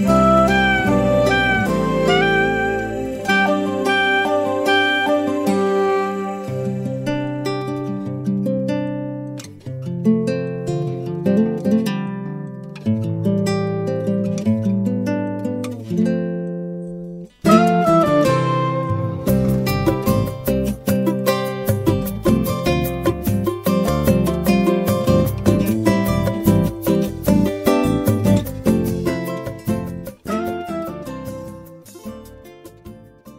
Bye.